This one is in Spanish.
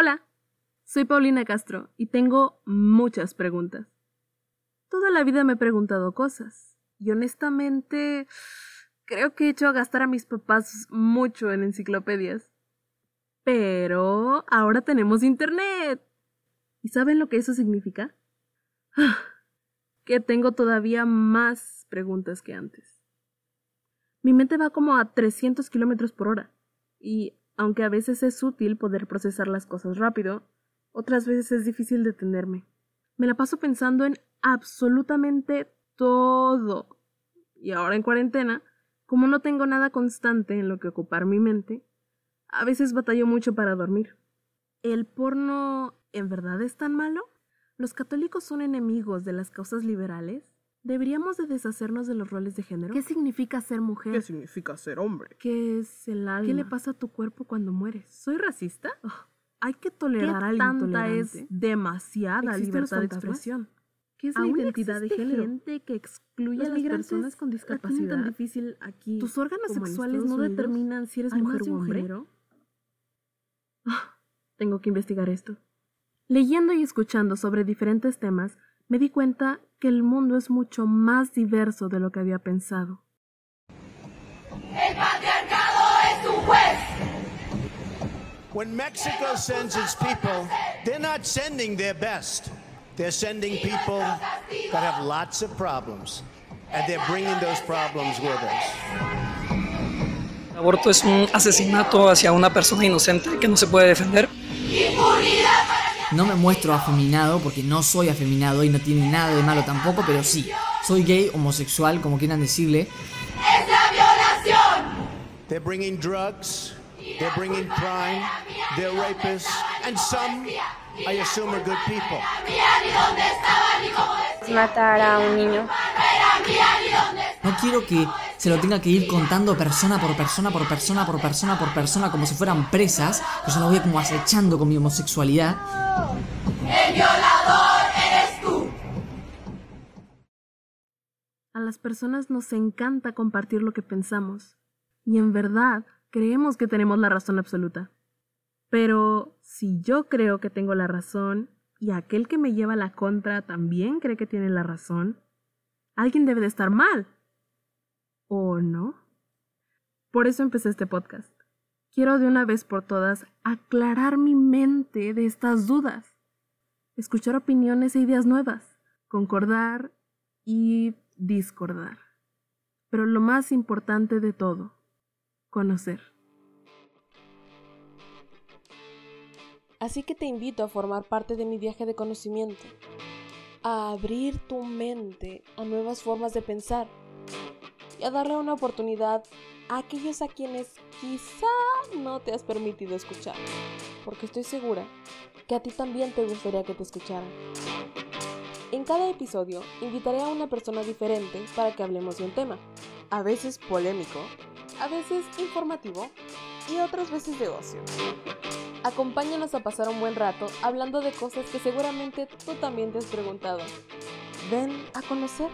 Hola, soy Paulina Castro y tengo muchas preguntas. Toda la vida me he preguntado cosas y honestamente creo que he hecho a gastar a mis papás mucho en enciclopedias. Pero ahora tenemos internet. ¿Y saben lo que eso significa? que tengo todavía más preguntas que antes. Mi mente va como a 300 kilómetros por hora y aunque a veces es útil poder procesar las cosas rápido, otras veces es difícil detenerme. Me la paso pensando en absolutamente todo. Y ahora en cuarentena, como no tengo nada constante en lo que ocupar mi mente, a veces batallo mucho para dormir. ¿El porno en verdad es tan malo? ¿Los católicos son enemigos de las causas liberales? ¿Deberíamos de deshacernos de los roles de género? ¿Qué significa ser mujer? ¿Qué significa ser hombre? ¿Qué es el alma? ¿Qué le pasa a tu cuerpo cuando mueres? ¿Soy racista? hay que tolerar al tanta es demasiada libertad de expresión? ¿Qué es la identidad de género? gente que excluye a las personas con discapacidad? tan difícil aquí? ¿Tus órganos sexuales no determinan si eres mujer o hombre? tengo que investigar esto. Leyendo y escuchando sobre diferentes temas, me di cuenta que el mundo es mucho más diverso de lo que había pensado. El patriarcado es un juez. When Mexico sends its people, they're not sending their best. They're sending people that have lots of problems. And they're bringing those problems with us. El aborto es un asesinato hacia una persona inocente que no se puede defender. No me muestro afeminado porque no soy afeminado y no tiene nada de malo tampoco, pero sí, soy gay, homosexual, como quieran decirle. ¡Es la violación! They're bringing drugs, they're bringing crime, they're rapists, and some, I assume, are good people. Matar a un niño. No quiero que se lo tenga que ir contando persona por persona, por persona, por persona, por persona, como si fueran presas, que yo lo voy como acechando con mi homosexualidad. ¡El violador eres tú! A las personas nos encanta compartir lo que pensamos, y en verdad creemos que tenemos la razón absoluta. Pero si yo creo que tengo la razón y aquel que me lleva la contra también cree que tiene la razón, alguien debe de estar mal. ¿O no? Por eso empecé este podcast. Quiero de una vez por todas aclarar mi mente de estas dudas, escuchar opiniones e ideas nuevas, concordar y discordar. Pero lo más importante de todo, conocer. Así que te invito a formar parte de mi viaje de conocimiento, a abrir tu mente a nuevas formas de pensar y a darle una oportunidad a aquellos a quienes quizá no te has permitido escuchar, porque estoy segura que a ti también te gustaría que te escucharan. En cada episodio invitaré a una persona diferente para que hablemos de un tema, a veces polémico, a veces informativo y otras veces de ocio. Acompáñanos a pasar un buen rato hablando de cosas que seguramente tú también te has preguntado. Ven a conocer.